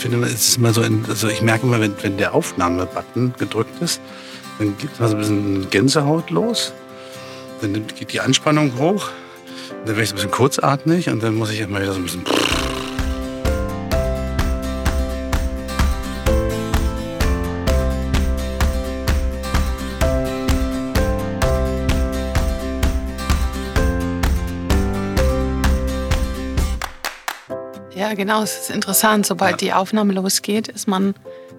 finde, es ist immer so, in, also ich merke immer, wenn, wenn der Aufnahmebutton gedrückt ist, dann geht mal so ein bisschen Gänsehaut los. Dann geht die Anspannung hoch. Dann werde ich so ein bisschen kurzatmig und dann muss ich immer wieder so ein bisschen. Genau. Es ist interessant. Sobald ja. die Aufnahme losgeht, ist man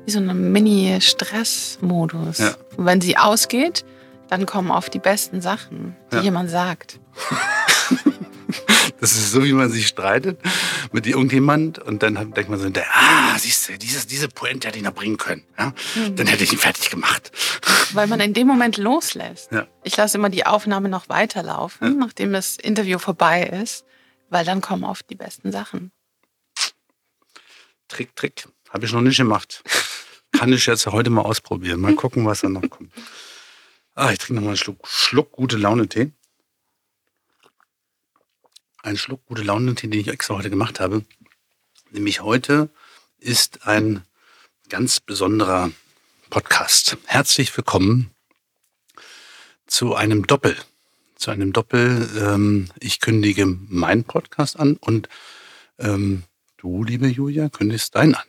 wie so ein Mini-Stress-Modus. Ja. Und wenn sie ausgeht, dann kommen oft die besten Sachen, die ja. jemand sagt. Das ist so, wie man sich streitet mit irgendjemand und dann denkt man so, ah, siehst du, dieses, diese Pointe hätte ich noch bringen können. Ja? Mhm. Dann hätte ich ihn fertig gemacht. Weil man in dem Moment loslässt. Ja. Ich lasse immer die Aufnahme noch weiterlaufen, nachdem das Interview vorbei ist, weil dann kommen oft die besten Sachen. Trick, Trick. Habe ich noch nicht gemacht. Kann ich jetzt heute mal ausprobieren. Mal gucken, was da noch kommt. Ah, ich trinke noch mal einen Schluck, Schluck gute Laune Tee. Ein Schluck gute Laune Tee, den ich extra heute gemacht habe. Nämlich heute ist ein ganz besonderer Podcast. Herzlich willkommen zu einem Doppel. Zu einem Doppel. Ähm, ich kündige meinen Podcast an und ähm, du, liebe Julia, kündigst deinen an.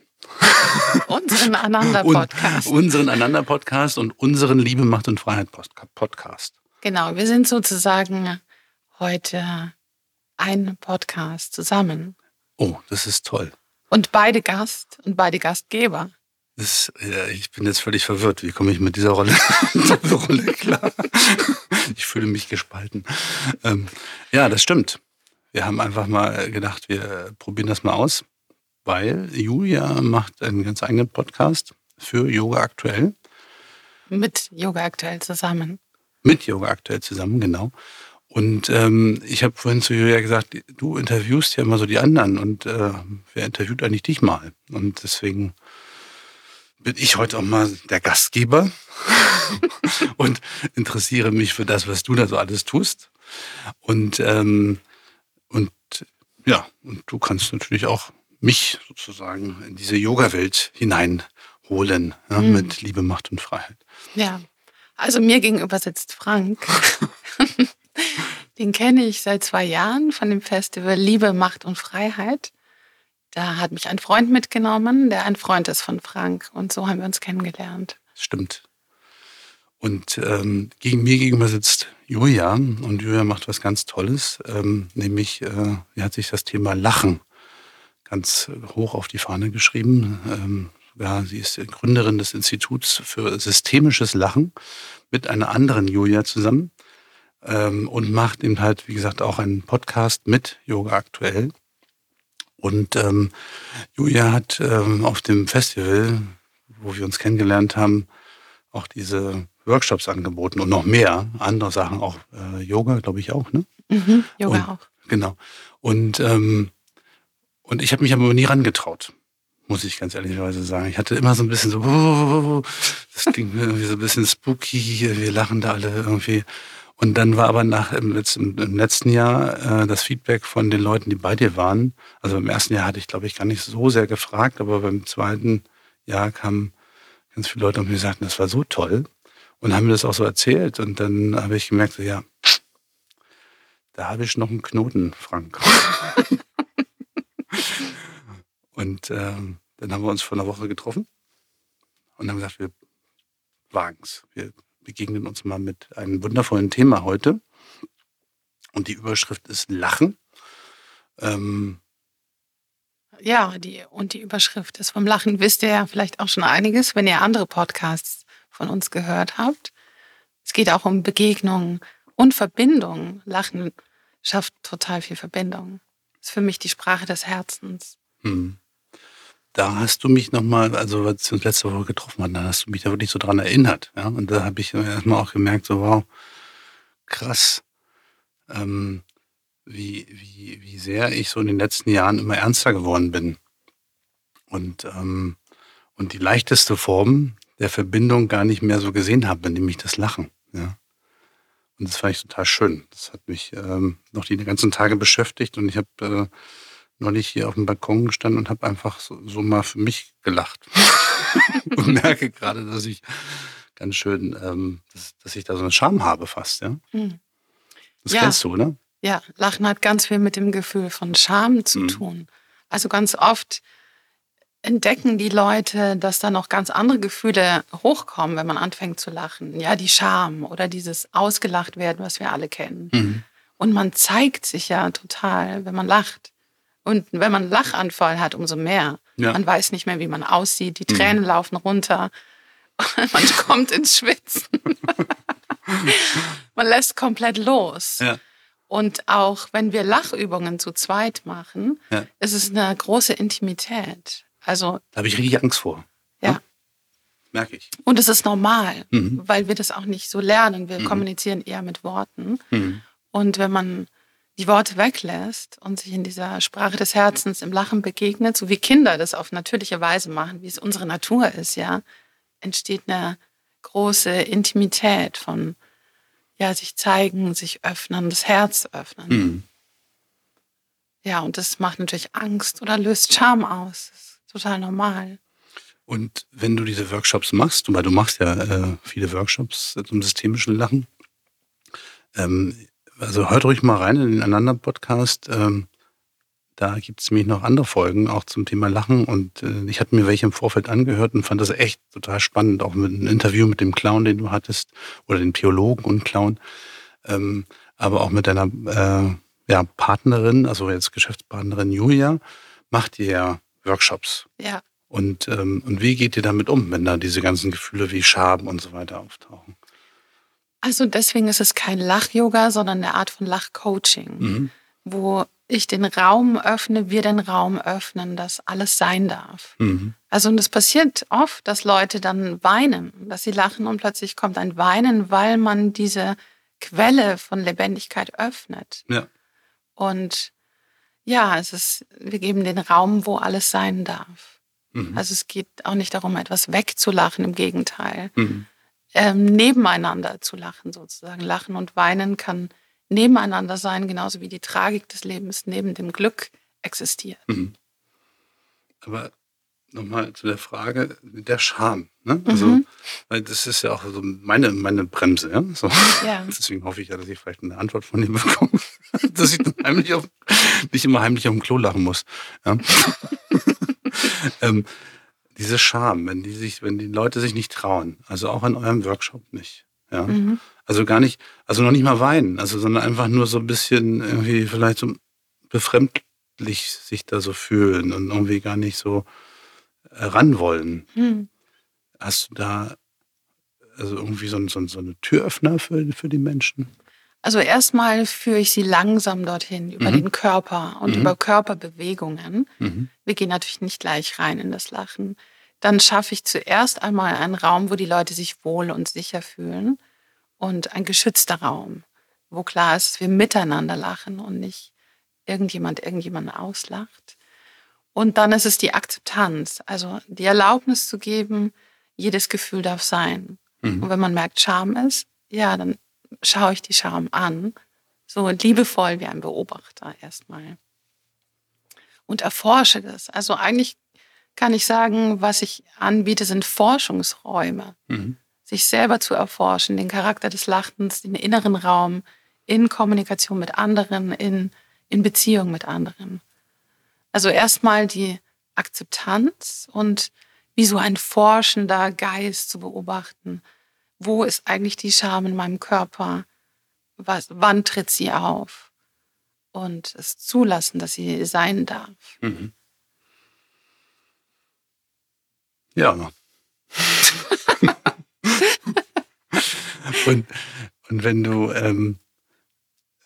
unseren Ananda-Podcast. unseren Ananda-Podcast und unseren Liebe, Macht und Freiheit-Podcast. Genau, wir sind sozusagen heute ein Podcast zusammen. Oh, das ist toll. Und beide Gast und beide Gastgeber. Das, ja, ich bin jetzt völlig verwirrt. Wie komme ich mit dieser Rolle, Rolle klar? ich fühle mich gespalten. Ähm, ja, das stimmt. Wir haben einfach mal gedacht, wir probieren das mal aus weil Julia macht einen ganz eigenen Podcast für Yoga aktuell. Mit Yoga aktuell zusammen. Mit Yoga aktuell zusammen, genau. Und ähm, ich habe vorhin zu Julia gesagt, du interviewst ja immer so die anderen und äh, wer interviewt eigentlich dich mal? Und deswegen bin ich heute auch mal der Gastgeber und interessiere mich für das, was du da so alles tust. Und, ähm, und ja, und du kannst natürlich auch mich sozusagen in diese Yoga-Welt hineinholen ja, mhm. mit Liebe, Macht und Freiheit. Ja, also mir gegenüber sitzt Frank. Den kenne ich seit zwei Jahren von dem Festival Liebe, Macht und Freiheit. Da hat mich ein Freund mitgenommen, der ein Freund ist von Frank. Und so haben wir uns kennengelernt. Stimmt. Und ähm, gegen mir gegenüber sitzt Julia und Julia macht was ganz Tolles, ähm, nämlich äh, sie hat sich das Thema Lachen ganz hoch auf die Fahne geschrieben. Ähm, ja, sie ist Gründerin des Instituts für systemisches Lachen mit einer anderen Julia zusammen ähm, und macht eben halt, wie gesagt, auch einen Podcast mit Yoga aktuell. Und ähm, Julia hat ähm, auf dem Festival, wo wir uns kennengelernt haben, auch diese Workshops angeboten und noch mehr andere Sachen, auch äh, Yoga, glaube ich auch, ne? Mhm, Yoga und, auch. Genau. Und ähm, und ich habe mich aber nie rangetraut, muss ich ganz ehrlicherweise sagen. Ich hatte immer so ein bisschen so, das ging mir irgendwie so ein bisschen spooky, wir lachen da alle irgendwie. Und dann war aber nach im letzten, im letzten Jahr äh, das Feedback von den Leuten, die bei dir waren. Also beim ersten Jahr hatte ich, glaube ich, gar nicht so sehr gefragt, aber beim zweiten Jahr kamen ganz viele Leute und mir sagten, das war so toll und haben mir das auch so erzählt. Und dann habe ich gemerkt, so, ja, da habe ich noch einen Knoten, Frank. Und ähm, dann haben wir uns vor einer Woche getroffen und haben gesagt, wir wagen es. Wir begegnen uns mal mit einem wundervollen Thema heute. Und die Überschrift ist Lachen. Ähm, ja, die, und die Überschrift ist vom Lachen. Wisst ihr ja vielleicht auch schon einiges, wenn ihr andere Podcasts von uns gehört habt. Es geht auch um Begegnungen und Verbindung. Lachen schafft total viel Verbindung. Ist für mich die Sprache des Herzens. Hm da hast du mich nochmal, also als wir uns letzte Woche getroffen hatten, da hast du mich da wirklich so dran erinnert. Ja? Und da habe ich erstmal auch gemerkt, so wow, krass, ähm, wie, wie, wie sehr ich so in den letzten Jahren immer ernster geworden bin. Und, ähm, und die leichteste Form der Verbindung gar nicht mehr so gesehen habe, nämlich das Lachen. Ja? Und das fand ich total schön. Das hat mich ähm, noch die ganzen Tage beschäftigt und ich habe äh, neulich hier auf dem Balkon gestanden und habe einfach so, so, mal für mich gelacht. und merke gerade, dass ich ganz schön, ähm, dass, dass, ich da so eine Scham habe fast, ja. Mhm. Das ja. kennst du, oder? Ja, Lachen hat ganz viel mit dem Gefühl von Scham zu mhm. tun. Also ganz oft entdecken die Leute, dass da noch ganz andere Gefühle hochkommen, wenn man anfängt zu lachen. Ja, die Scham oder dieses ausgelacht werden, was wir alle kennen. Mhm. Und man zeigt sich ja total, wenn man lacht. Und wenn man einen Lachanfall hat, umso mehr. Ja. Man weiß nicht mehr, wie man aussieht. Die Tränen mhm. laufen runter. man kommt ins Schwitzen. man lässt komplett los. Ja. Und auch wenn wir Lachübungen zu zweit machen, ja. ist es eine große Intimität. Also, da habe ich richtig Angst vor. Ja. Merke ich. Und es ist normal, mhm. weil wir das auch nicht so lernen. Wir mhm. kommunizieren eher mit Worten. Mhm. Und wenn man die Worte weglässt und sich in dieser Sprache des Herzens im Lachen begegnet, so wie Kinder das auf natürliche Weise machen, wie es unsere Natur ist, ja, entsteht eine große Intimität von ja, sich zeigen, sich öffnen, das Herz öffnen. Mhm. Ja, und das macht natürlich Angst oder löst Scham aus. Das ist total normal. Und wenn du diese Workshops machst, weil du machst ja äh, viele Workshops zum systemischen Lachen, ähm, also hört ruhig mal rein in den anderen Podcast. Ähm, da gibt es nämlich noch andere Folgen, auch zum Thema Lachen. Und äh, ich hatte mir welche im Vorfeld angehört und fand das echt total spannend, auch mit einem Interview mit dem Clown, den du hattest, oder den Theologen und Clown. Ähm, aber auch mit deiner äh, ja, Partnerin, also jetzt Geschäftspartnerin Julia, macht ihr ja Workshops. Ja. Und, ähm, und wie geht ihr damit um, wenn da diese ganzen Gefühle wie Schaben und so weiter auftauchen? Also deswegen ist es kein Lach-Yoga, sondern eine Art von Lach-Coaching, mhm. wo ich den Raum öffne, wir den Raum öffnen, dass alles sein darf. Mhm. Also und es passiert oft, dass Leute dann weinen, dass sie lachen und plötzlich kommt ein Weinen, weil man diese Quelle von Lebendigkeit öffnet. Ja. Und ja, es ist, wir geben den Raum, wo alles sein darf. Mhm. Also es geht auch nicht darum, etwas wegzulachen, im Gegenteil. Mhm. Ähm, nebeneinander zu lachen sozusagen. Lachen und Weinen kann nebeneinander sein, genauso wie die Tragik des Lebens neben dem Glück existiert. Mhm. Aber nochmal zu der Frage der Scham. Ne? Also, mhm. weil das ist ja auch so meine, meine Bremse. Ja? So. ja? Deswegen hoffe ich ja, dass ich vielleicht eine Antwort von ihm bekomme, dass ich dann heimlich auf, nicht immer heimlich auf dem Klo lachen muss. Ja? ähm, diese Scham, wenn die sich, wenn die Leute sich nicht trauen, also auch in eurem Workshop nicht. Ja? Mhm. Also gar nicht, also noch nicht mal weinen, also sondern einfach nur so ein bisschen irgendwie vielleicht so befremdlich sich da so fühlen und irgendwie gar nicht so äh, ran wollen. Mhm. Hast du da also irgendwie so, so, so eine Türöffner für, für die Menschen? Also erstmal führe ich sie langsam dorhin über mhm. den Körper und mhm. über Körperbewegungen. Mhm. Wir gehen natürlich nicht gleich rein in das Lachen. Dann schaffe ich zuerst einmal einen Raum, wo die Leute sich wohl und sicher fühlen und ein geschützter Raum, wo klar ist, dass wir miteinander lachen und nicht irgendjemand irgendjemanden auslacht. Und dann ist es die Akzeptanz, also die Erlaubnis zu geben, jedes Gefühl darf sein. Mhm. Und wenn man merkt, Scham ist, ja, dann schaue ich die Scham an, so liebevoll wie ein Beobachter erstmal. Und erforsche das. Also eigentlich kann ich sagen, was ich anbiete, sind Forschungsräume. Mhm. Sich selber zu erforschen, den Charakter des Lachtens, den inneren Raum in Kommunikation mit anderen, in, in Beziehung mit anderen. Also erstmal die Akzeptanz und wie so ein forschender Geist zu beobachten. Wo ist eigentlich die Scham in meinem Körper? Was, wann tritt sie auf? Und es zulassen, dass sie sein darf. Mhm. Ja. und, und wenn du, ähm,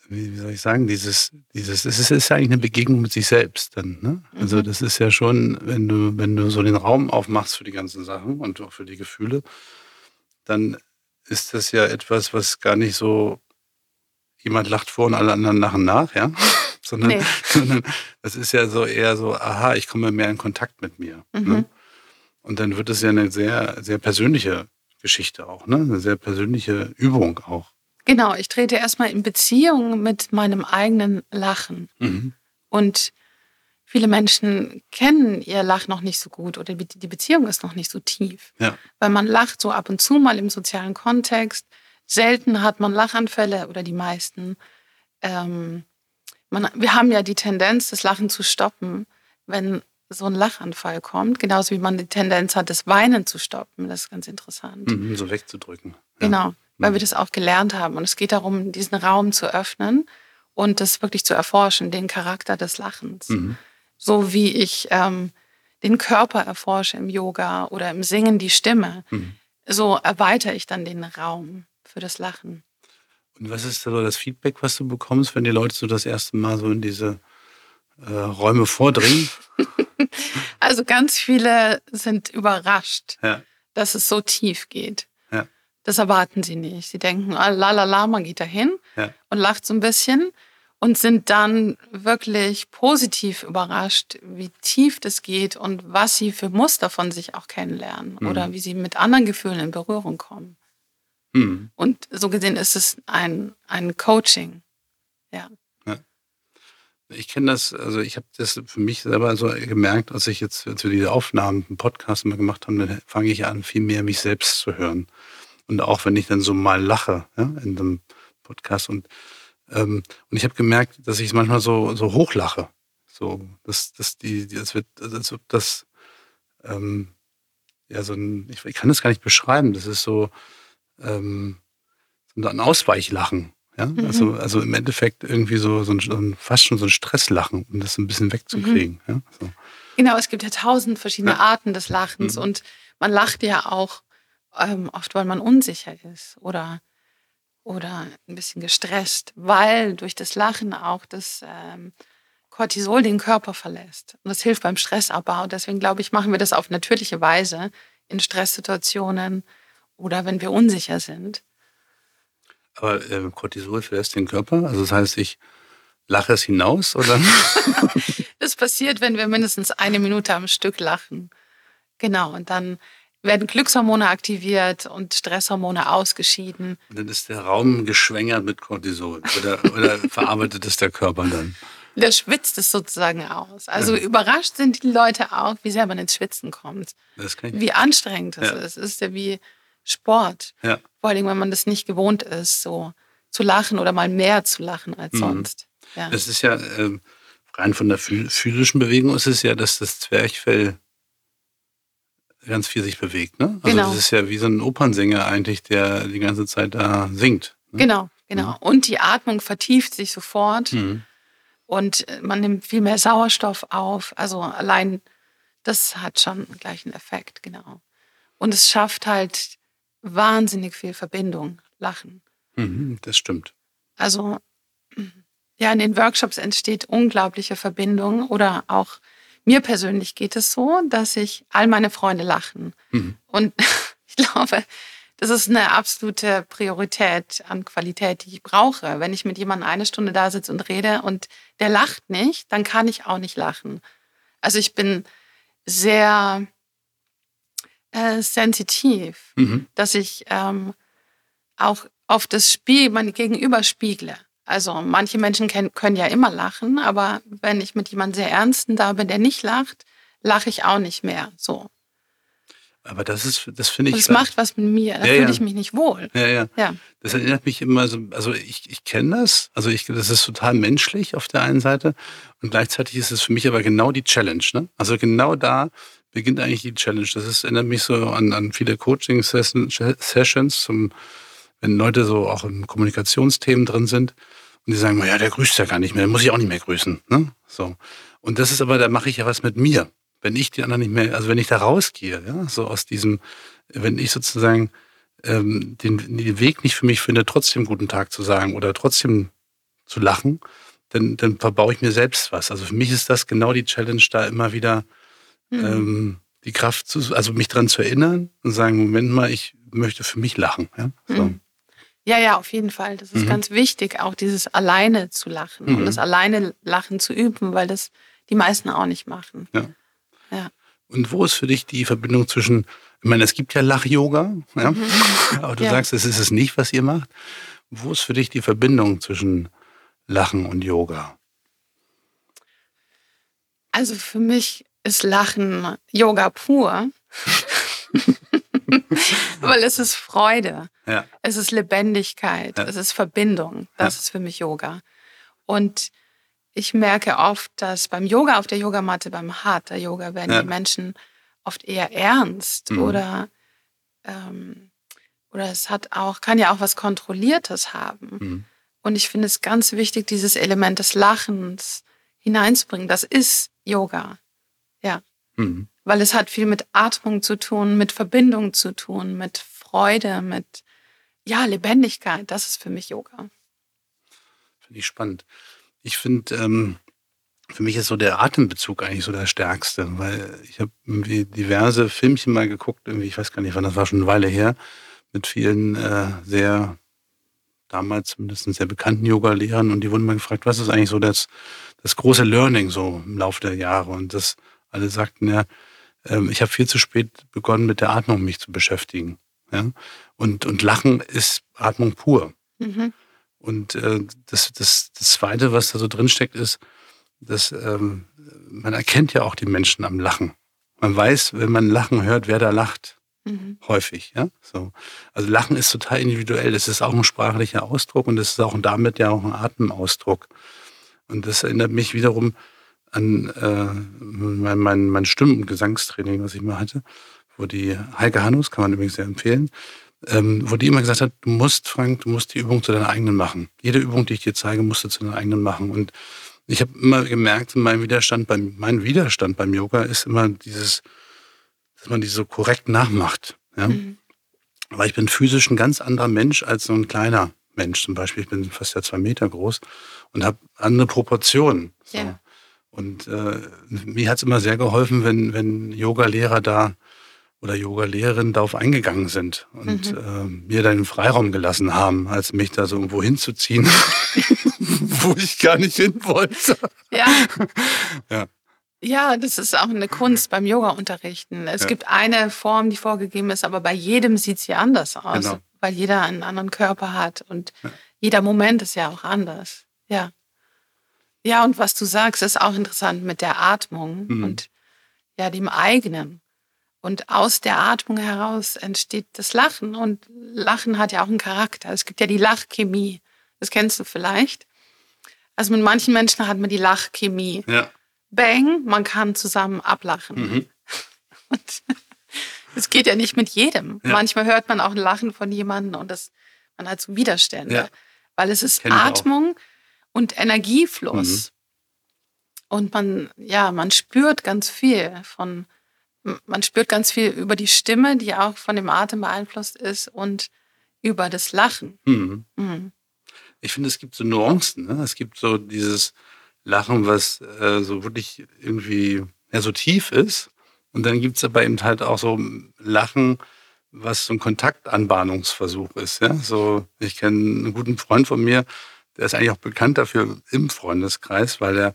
wie, soll ich sagen, dieses, dieses, es ist, ist ja eigentlich eine Begegnung mit sich selbst dann, ne? Also mhm. das ist ja schon, wenn du, wenn du so den Raum aufmachst für die ganzen Sachen und auch für die Gefühle, dann ist das ja etwas, was gar nicht so jemand lacht vor und alle anderen lachen nach, ja? sondern, nee. sondern das ist ja so eher so, aha, ich komme mehr in Kontakt mit mir. Ne? Mhm. Ne? Und dann wird es ja eine sehr, sehr persönliche Geschichte auch, ne? Eine sehr persönliche Übung auch. Genau, ich trete erstmal in Beziehung mit meinem eigenen Lachen. Mhm. Und viele Menschen kennen ihr Lach noch nicht so gut oder die Beziehung ist noch nicht so tief. Ja. Weil man lacht so ab und zu mal im sozialen Kontext. Selten hat man Lachanfälle oder die meisten. Ähm, man, wir haben ja die Tendenz, das Lachen zu stoppen, wenn so ein Lachanfall kommt. Genauso wie man die Tendenz hat, das Weinen zu stoppen. Das ist ganz interessant. Mhm, so wegzudrücken. Ja. Genau, weil mhm. wir das auch gelernt haben. Und es geht darum, diesen Raum zu öffnen und das wirklich zu erforschen, den Charakter des Lachens. Mhm. So wie ich ähm, den Körper erforsche im Yoga oder im Singen die Stimme, mhm. so erweitere ich dann den Raum für das Lachen. Und was ist so das Feedback, was du bekommst, wenn die Leute so das erste Mal so in diese äh, Räume vordringen? also ganz viele sind überrascht, ja. dass es so tief geht. Ja. Das erwarten sie nicht. Sie denken, ah, la la la, man geht dahin ja. und lacht so ein bisschen und sind dann wirklich positiv überrascht, wie tief das geht und was sie für Muster von sich auch kennenlernen mhm. oder wie sie mit anderen Gefühlen in Berührung kommen. Mhm. Und so gesehen ist es ein, ein Coaching. Ja. Ich kenne das, also ich habe das für mich selber so gemerkt, als ich jetzt als wir diese Aufnahmen, einen Podcast mal gemacht haben, dann fange ich an, viel mehr mich selbst zu hören. Und auch wenn ich dann so mal lache ja, in einem Podcast und ähm, und ich habe gemerkt, dass ich es manchmal so, so hochlache. So, dass, dass die, das wird, als ob das, ähm, ja, so ein, ich, ich, kann das gar nicht beschreiben. Das ist so, ähm, so ein Ausweichlachen. Ja? Mhm. Also, also im Endeffekt irgendwie so, so, ein, fast schon so ein Stresslachen, um das ein bisschen wegzukriegen. Mhm. Ja? So. Genau, es gibt ja tausend verschiedene ja. Arten des Lachens mhm. und man lacht ja auch ähm, oft, weil man unsicher ist oder, oder ein bisschen gestresst, weil durch das Lachen auch das ähm, Cortisol den Körper verlässt. Und das hilft beim Stressabbau. Deswegen glaube ich, machen wir das auf natürliche Weise in Stresssituationen oder wenn wir unsicher sind. Aber äh, Cortisol verlässt den Körper? Also das heißt, ich lache es hinaus, oder? das passiert, wenn wir mindestens eine Minute am Stück lachen. Genau, und dann werden Glückshormone aktiviert und Stresshormone ausgeschieden. Und dann ist der Raum geschwängert mit Cortisol oder, oder verarbeitet es der Körper dann? Der schwitzt es sozusagen aus. Also ja. überrascht sind die Leute auch, wie sehr man ins Schwitzen kommt. wie anstrengend das ja. ist. Es ist ja wie Sport. Ja. Vor allem, wenn man das nicht gewohnt ist, so zu lachen oder mal mehr zu lachen als mhm. sonst. Ja. Es ist ja, äh, rein von der physischen Bewegung ist es ja, dass das Zwerchfell ganz viel sich bewegt. Ne? Also genau. das ist ja wie so ein Opernsänger eigentlich, der die ganze Zeit da singt. Ne? Genau, genau. Mhm. Und die Atmung vertieft sich sofort. Mhm. Und man nimmt viel mehr Sauerstoff auf. Also allein das hat schon gleich einen Effekt, genau. Und es schafft halt wahnsinnig viel Verbindung, Lachen. Mhm, das stimmt. Also ja, in den Workshops entsteht unglaubliche Verbindung oder auch mir persönlich geht es so, dass ich all meine Freunde lachen. Mhm. Und ich glaube, das ist eine absolute Priorität an Qualität, die ich brauche. Wenn ich mit jemandem eine Stunde da sitze und rede und der lacht nicht, dann kann ich auch nicht lachen. Also ich bin sehr äh, sensitiv, mhm. dass ich ähm, auch auf das Spiel, mein Gegenüber spiegle. Also manche Menschen können, ja immer lachen, aber wenn ich mit jemandem sehr Ernsten da bin, der nicht lacht, lache ich auch nicht mehr. So. Aber das ist, das finde ich. Es macht was mit mir. Da ja, fühle ja. ich mich nicht wohl. Ja, ja, ja. Das erinnert mich immer so, also ich, ich kenne das. Also ich, das ist total menschlich auf der einen Seite. Und gleichzeitig ist es für mich aber genau die Challenge. Ne? Also genau da beginnt eigentlich die Challenge. Das ist, erinnert mich so an, an viele Coaching-Sessions, wenn Leute so auch in Kommunikationsthemen drin sind und die sagen, ja, der grüßt ja gar nicht mehr, den muss ich auch nicht mehr grüßen. Ne? So. Und das ist aber, da mache ich ja was mit mir. Wenn ich die anderen nicht mehr, also wenn ich da rausgehe, ja, so aus diesem, wenn ich sozusagen ähm, den, den Weg nicht für mich finde, trotzdem guten Tag zu sagen oder trotzdem zu lachen, dann, dann verbaue ich mir selbst was. Also für mich ist das genau die Challenge, da immer wieder mhm. ähm, die Kraft zu, also mich dran zu erinnern und sagen, Moment mal, ich möchte für mich lachen. Ja, so. mhm. ja, ja, auf jeden Fall. Das ist mhm. ganz wichtig, auch dieses alleine zu lachen und mhm. das alleine Lachen zu üben, weil das die meisten auch nicht machen. Ja. ja. Und wo ist für dich die Verbindung zwischen, ich meine, es gibt ja Lach-Yoga, ja? Mhm. aber du ja. sagst, es ist es nicht, was ihr macht. Wo ist für dich die Verbindung zwischen Lachen und Yoga? Also für mich ist Lachen Yoga pur. Weil es ist Freude, Ja. es ist Lebendigkeit, Ja. es ist Verbindung. Das Ja. ist für mich Yoga. Und ich merke oft, dass beim Yoga auf der Yogamatte, beim Hatha Yoga, werden die Menschen oft eher ernst Mhm. oder ähm, oder es hat auch kann ja auch was Kontrolliertes haben. Mhm. Und ich finde es ganz wichtig, dieses Element des Lachens hineinzubringen. Das ist Yoga. Mhm. Weil es hat viel mit Atmung zu tun, mit Verbindung zu tun, mit Freude, mit ja, Lebendigkeit. Das ist für mich Yoga. Finde ich spannend. Ich finde, ähm, für mich ist so der Atembezug eigentlich so der stärkste, weil ich habe irgendwie diverse Filmchen mal geguckt, irgendwie, ich weiß gar nicht wann, das war schon eine Weile her, mit vielen äh, sehr, damals zumindest sehr bekannten Yoga-Lehrern und die wurden mal gefragt, was ist eigentlich so das, das große Learning so im Laufe der Jahre und das alle sagten ja, ähm, ich habe viel zu spät begonnen mit der Atmung mich zu beschäftigen. Ja? Und, und Lachen ist Atmung pur. Mhm. Und äh, das, das, das Zweite, was da so drin steckt, ist, dass ähm, man erkennt ja auch die Menschen am Lachen. Man weiß, wenn man Lachen hört, wer da lacht. Mhm. Häufig, ja. So. Also Lachen ist total individuell. Das ist auch ein sprachlicher Ausdruck und das ist auch damit ja auch ein Atemausdruck. Und das erinnert mich wiederum an äh, mein, mein, mein Stimmen- und Gesangstraining, was ich mal hatte, wo die Heike Hannus, kann man übrigens sehr empfehlen, ähm, wo die immer gesagt hat, du musst, Frank, du musst die Übung zu deiner eigenen machen. Jede Übung, die ich dir zeige, musst du zu deiner eigenen machen. Und ich habe immer gemerkt, mein Widerstand beim, mein Widerstand beim Yoga ist immer dieses, dass man die so korrekt nachmacht. Ja? Mhm. Weil ich bin physisch ein ganz anderer Mensch als so ein kleiner Mensch zum Beispiel. Ich bin fast ja zwei Meter groß und habe andere Proportionen. So. Ja. Und äh, mir hat es immer sehr geholfen, wenn, wenn Yoga-Lehrer da oder Yoga-Lehrerinnen darauf eingegangen sind und Mhm. äh, mir dann den Freiraum gelassen haben, als mich da so irgendwo hinzuziehen, wo ich gar nicht hin wollte. Ja. Ja. Ja, das ist auch eine Kunst beim Yoga-Unterrichten. Es Ja. gibt eine Form, die vorgegeben ist, aber bei jedem sieht sie anders aus, Genau. weil jeder einen anderen Körper hat und jeder Moment ist ja auch anders. Ja. Ja, und was du sagst, ist auch interessant mit der Atmung Mhm. und ja, dem eigenen. Und aus der Atmung heraus entsteht das Lachen. Und Lachen hat ja auch einen Charakter. Es gibt ja die Lachchemie. Das kennst du vielleicht. Also mit manchen Menschen hat man die Lachchemie. Ja. Bang, man kann zusammen ablachen. Mhm. Und es geht ja nicht mit jedem. Ja. Manchmal hört man auch ein Lachen von jemandem und das, man hat so Widerstände. Ja. Weil es ist Kenn ich auch. Und Energiefluss. Und man, ja, man spürt ganz viel von, man spürt ganz viel über die Stimme, die auch von dem Atem beeinflusst ist und über das Lachen. Mhm. Mhm. Ich finde, es gibt so Nuancen. Ne? Es gibt so dieses Lachen, was äh, so wirklich irgendwie ja, so tief ist. Und dann gibt es aber eben halt auch so Lachen, was so ein Kontaktanbahnungsversuch ist. Ja? So, ich kenne einen guten Freund von mir, der ist eigentlich auch bekannt dafür im Freundeskreis, weil er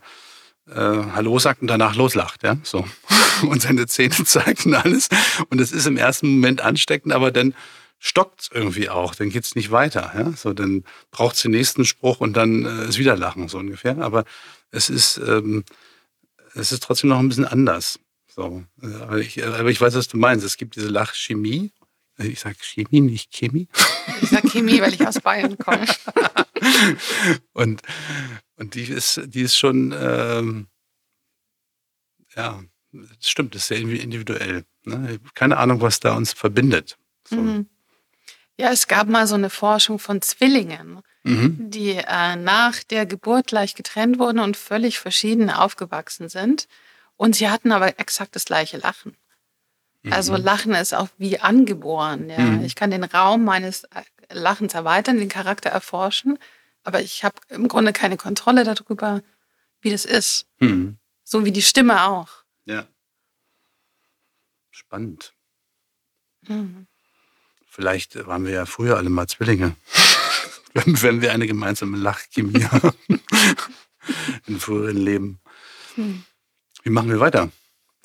äh, Hallo sagt und danach loslacht, ja, so. Und seine Zähne zeigt und alles. Und es ist im ersten Moment ansteckend, aber dann stockt es irgendwie auch, dann geht's nicht weiter. Ja? So, dann braucht es den nächsten Spruch und dann äh, ist wieder Lachen, so ungefähr. Aber es ist, ähm, es ist trotzdem noch ein bisschen anders. So, aber, ich, aber ich weiß, was du meinst. Es gibt diese Lachchemie. Ich sage Chemie, nicht Chemie. Ich sag Chemie, weil ich aus Bayern komme. Und, und die ist, die ist schon, ähm, ja, das stimmt, das ist sehr individuell. Ne? Keine Ahnung, was da uns verbindet. So. Mhm. Ja, es gab mal so eine Forschung von Zwillingen, Mhm. die äh, nach der Geburt gleich getrennt wurden und völlig verschieden aufgewachsen sind. Und sie hatten aber exakt das gleiche Lachen. Also Lachen ist auch wie angeboren. Ja. Mhm. Ich kann den Raum meines äh, Lachens erweitern, den Charakter erforschen, aber ich habe im Grunde keine Kontrolle darüber, wie das ist. Mhm. So wie die Stimme auch. Ja. Spannend. Mhm. Vielleicht waren wir ja früher alle mal Zwillinge. wenn, wenn wir eine gemeinsame Lachchemie haben. In früheren Leben. Hm. Wie machen wir weiter,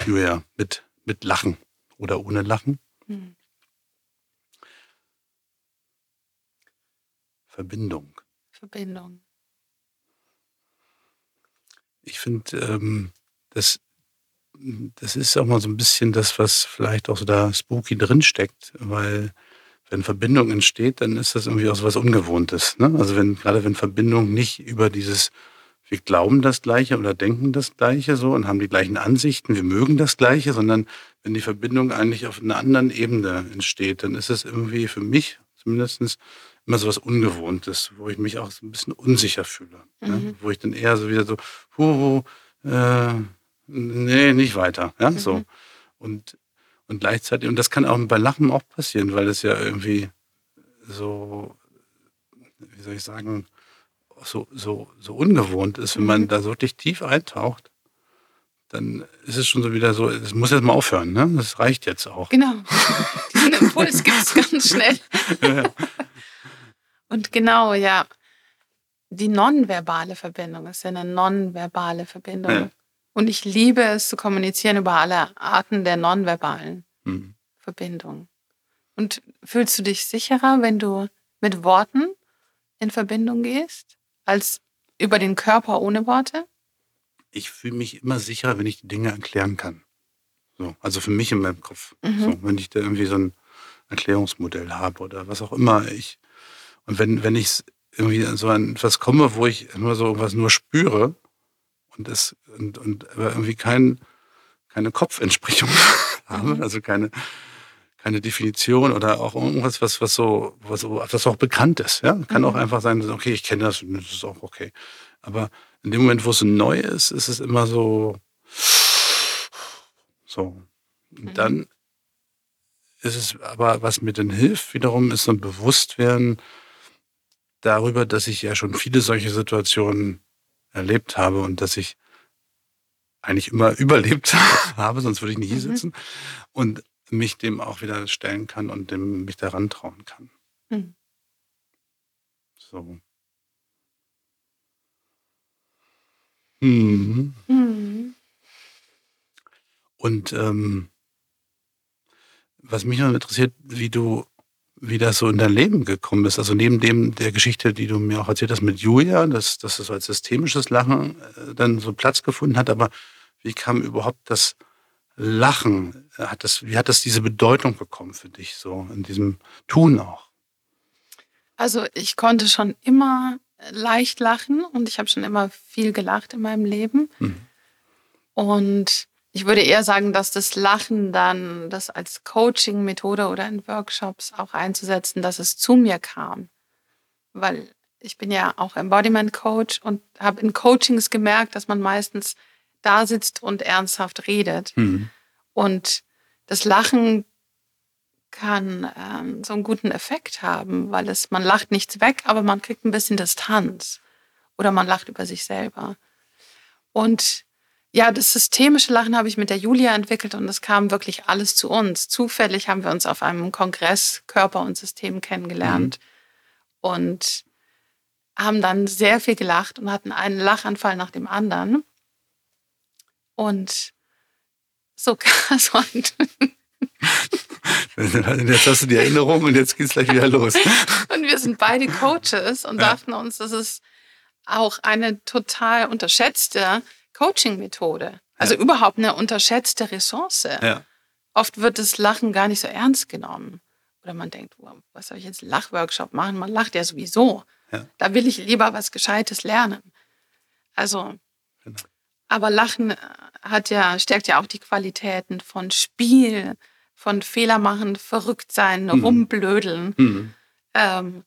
Julia? Mit, mit Lachen oder ohne Lachen? Hm. Verbindung. Verbindung. Ich finde, ähm, dass das ist auch mal so ein bisschen das, was vielleicht auch so da spooky drinsteckt, weil wenn Verbindung entsteht, dann ist das irgendwie auch so was Ungewohntes. Ne? Also wenn, gerade wenn Verbindung nicht über dieses, wir glauben das Gleiche oder denken das Gleiche so und haben die gleichen Ansichten, wir mögen das Gleiche, sondern wenn die Verbindung eigentlich auf einer anderen Ebene entsteht, dann ist es irgendwie für mich zumindest immer so was Ungewohntes, wo ich mich auch so ein bisschen unsicher fühle. Ne? Mhm. Ne? Wo ich dann eher so wieder so, hu, hu, äh, nee, nicht weiter. Ja, mhm. so. Und und gleichzeitig, und das kann auch bei Lachen auch passieren, weil es ja irgendwie so, wie soll ich sagen, so, so, so ungewohnt ist, wenn man mhm. da so wirklich tief eintaucht, dann ist es schon so wieder so, es muss jetzt mal aufhören, ne? Das reicht jetzt auch. Genau. Diesen Impuls gibt es ganz schnell. Ja. Und genau, ja. Die nonverbale Verbindung ist ja eine nonverbale Verbindung. Ja. Und ich liebe es zu kommunizieren über alle Arten der nonverbalen mhm. Verbindung. Und fühlst du dich sicherer, wenn du mit Worten in Verbindung gehst, als über den Körper ohne Worte? Ich fühle mich immer sicherer, wenn ich die Dinge erklären kann. So, also für mich in meinem Kopf. Mhm. So, wenn ich da irgendwie so ein Erklärungsmodell habe oder was auch immer ich. Und wenn, wenn ich irgendwie so an etwas komme, wo ich nur so irgendwas nur spüre, und es und, und aber irgendwie kein, keine Kopfentsprechung habe, mhm. also keine, keine Definition oder auch irgendwas, was, was so, was, was auch bekannt ist. Ja? Kann mhm. auch einfach sein, okay, ich kenne das, das ist auch okay. Aber in dem Moment, wo es neu ist, ist es immer so, so. Und mhm. dann ist es aber, was mir dann hilft, wiederum, ist so ein Bewusstwerden darüber, dass ich ja schon viele solche Situationen erlebt habe und dass ich eigentlich immer überlebt habe, sonst würde ich nicht hier mhm. sitzen. Und mich dem auch wieder stellen kann und dem mich daran trauen kann. Mhm. So. Mhm. Mhm. Und ähm, was mich noch interessiert, wie du wie das so in dein Leben gekommen ist. Also neben dem der Geschichte, die du mir auch erzählt hast mit Julia, dass, dass das als systemisches Lachen äh, dann so Platz gefunden hat, aber wie kam überhaupt das Lachen? Hat das, wie hat das diese Bedeutung bekommen für dich, so in diesem Tun auch? Also ich konnte schon immer leicht lachen und ich habe schon immer viel gelacht in meinem Leben. Mhm. Und ich würde eher sagen, dass das Lachen dann, das als Coaching-Methode oder in Workshops auch einzusetzen, dass es zu mir kam. Weil ich bin ja auch Embodiment-Coach und habe in Coachings gemerkt, dass man meistens da sitzt und ernsthaft redet. Mhm. Und das Lachen kann ähm, so einen guten Effekt haben, weil es, man lacht nichts weg, aber man kriegt ein bisschen Distanz. Oder man lacht über sich selber. Und ja, das systemische Lachen habe ich mit der Julia entwickelt und es kam wirklich alles zu uns. Zufällig haben wir uns auf einem Kongress Körper und System kennengelernt mhm. und haben dann sehr viel gelacht und hatten einen Lachanfall nach dem anderen. Und so krass. jetzt hast du die Erinnerung und jetzt geht es gleich wieder los. und wir sind beide Coaches und ja. dachten uns, das ist auch eine total unterschätzte Coaching-Methode. Also ja. überhaupt eine unterschätzte Ressource. Ja. Oft wird das Lachen gar nicht so ernst genommen. Oder man denkt, was soll ich jetzt Lachworkshop machen? Man lacht ja sowieso. Ja. Da will ich lieber was Gescheites lernen. Also, genau. aber Lachen äh, hat ja, stärkt ja auch die Qualitäten von Spiel, von Fehler machen, verrückt sein, mhm. rumblödeln. Mhm. Ähm,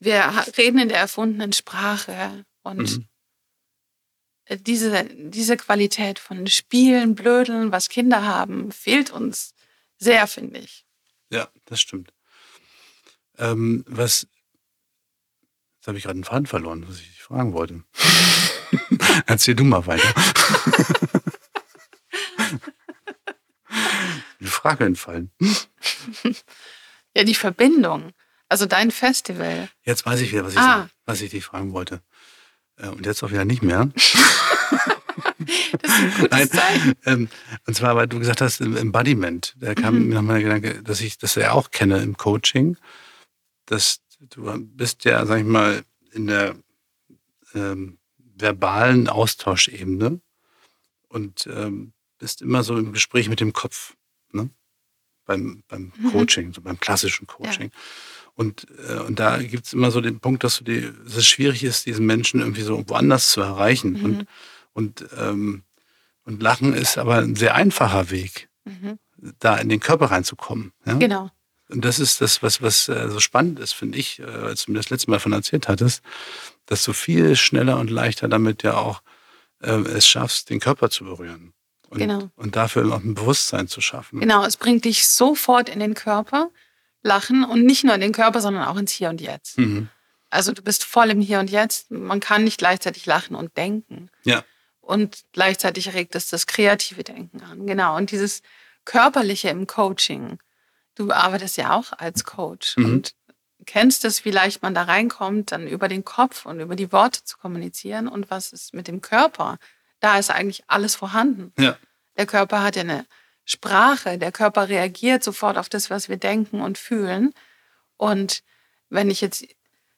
wir reden in der erfundenen Sprache und mhm diese, diese Qualität von Spielen, Blödeln, was Kinder haben, fehlt uns sehr, finde ich. Ja, das stimmt. Ähm, was, jetzt habe ich gerade einen Faden verloren, was ich dich fragen wollte. Erzähl du mal weiter. Eine Frage entfallen. ja, die Verbindung. Also dein Festival. Jetzt weiß ich wieder, was ich, ah. was ich dich fragen wollte. Äh, und jetzt auch wieder nicht mehr. das ist ein gutes Nein. Ähm, und zwar, weil du gesagt hast, im Embodiment, da kam mhm. mir nochmal der Gedanke, dass ich das ja auch kenne im Coaching, dass du bist ja, sag ich mal, in der ähm, verbalen Austauschebene und ähm, bist immer so im Gespräch mit dem Kopf. Ne? Beim, beim mhm. Coaching, so beim klassischen Coaching. Ja. Und, äh, und da gibt es immer so den Punkt, dass, du die, dass es schwierig ist, diesen Menschen irgendwie so woanders zu erreichen. Mhm. Und, und, ähm, und Lachen ist aber ein sehr einfacher Weg, mhm. da in den Körper reinzukommen. Ja? Genau. Und das ist das, was, was äh, so spannend ist, finde ich, äh, als du mir das letzte Mal von erzählt hattest, dass du viel schneller und leichter damit ja auch äh, es schaffst, den Körper zu berühren. Und, genau. und dafür auch ein Bewusstsein zu schaffen. Genau, es bringt dich sofort in den Körper, Lachen und nicht nur in den Körper, sondern auch ins Hier und Jetzt. Mhm. Also du bist voll im Hier und Jetzt. Man kann nicht gleichzeitig lachen und denken. Ja. Und gleichzeitig regt es das kreative Denken an. Genau. Und dieses Körperliche im Coaching. Du arbeitest ja auch als Coach mhm. und kennst es, wie leicht man da reinkommt, dann über den Kopf und über die Worte zu kommunizieren und was ist mit dem Körper. Da ist eigentlich alles vorhanden. Ja. Der Körper hat ja eine Sprache. Der Körper reagiert sofort auf das, was wir denken und fühlen. Und wenn ich jetzt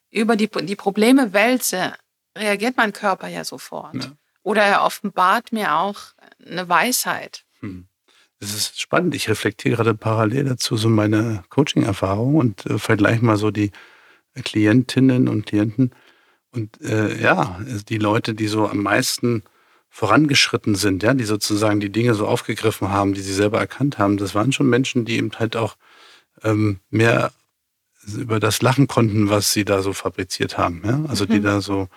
über die, die Probleme wälze, reagiert mein Körper ja sofort. Ja. Oder er offenbart mir auch eine Weisheit. Hm. Das ist spannend. Ich reflektiere gerade parallel dazu so meine Coaching-Erfahrung und äh, vergleiche mal so die Klientinnen und Klienten. Und äh, ja, die Leute, die so am meisten vorangeschritten sind, ja, die sozusagen die Dinge so aufgegriffen haben, die sie selber erkannt haben, das waren schon Menschen, die eben halt auch ähm, mehr über das lachen konnten, was sie da so fabriziert haben. Ja? Also mhm. die da so,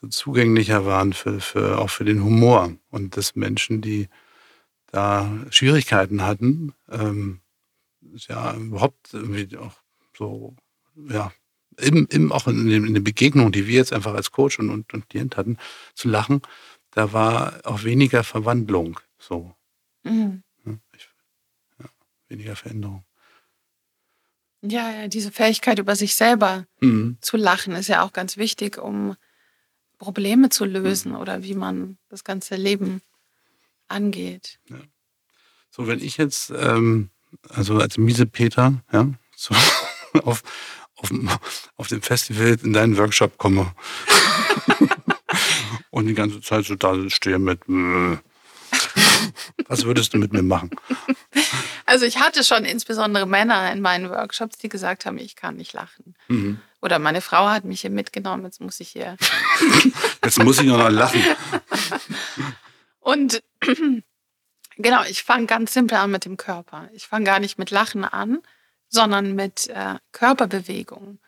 so zugänglicher waren für, für auch für den Humor. Und das Menschen, die da Schwierigkeiten hatten, ähm, ja, überhaupt irgendwie auch so, ja, im, im, auch in, den, in den Begegnungen, die wir jetzt einfach als Coach und, und, und Klient hatten, zu lachen, da war auch weniger Verwandlung so. Mhm. Ich, ja, weniger Veränderung. Ja, ja, diese Fähigkeit über sich selber mhm. zu lachen ist ja auch ganz wichtig, um Probleme zu lösen mhm. oder wie man das ganze Leben angeht. Ja. So, wenn ich jetzt, ähm, also als miese Peter, ja, so auf, auf, auf dem Festival in deinen Workshop komme und die ganze Zeit so da stehe mit, äh, was würdest du mit mir machen? Also ich hatte schon insbesondere Männer in meinen Workshops, die gesagt haben, ich kann nicht lachen. Mhm. Oder meine Frau hat mich hier mitgenommen, jetzt muss ich hier. jetzt muss ich noch mal lachen. Und genau, ich fange ganz simpel an mit dem Körper. Ich fange gar nicht mit Lachen an, sondern mit äh, Körperbewegung.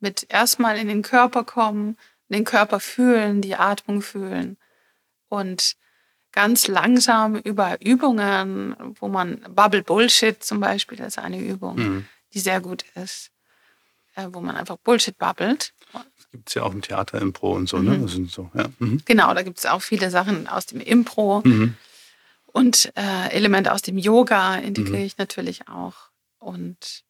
Mit erstmal in den Körper kommen, den Körper fühlen, die Atmung fühlen. Und ganz langsam über Übungen, wo man Bubble Bullshit zum Beispiel, das ist eine Übung, mhm. die sehr gut ist, äh, wo man einfach Bullshit babbelt. Das gibt es ja auch im Theater, Impro und so, ne? mhm. ne? Sind so, ja. Mhm. Genau, da gibt es auch viele Sachen aus dem Impro. Mhm. Und äh, Elemente aus dem Yoga integriere mhm. ich natürlich auch. Und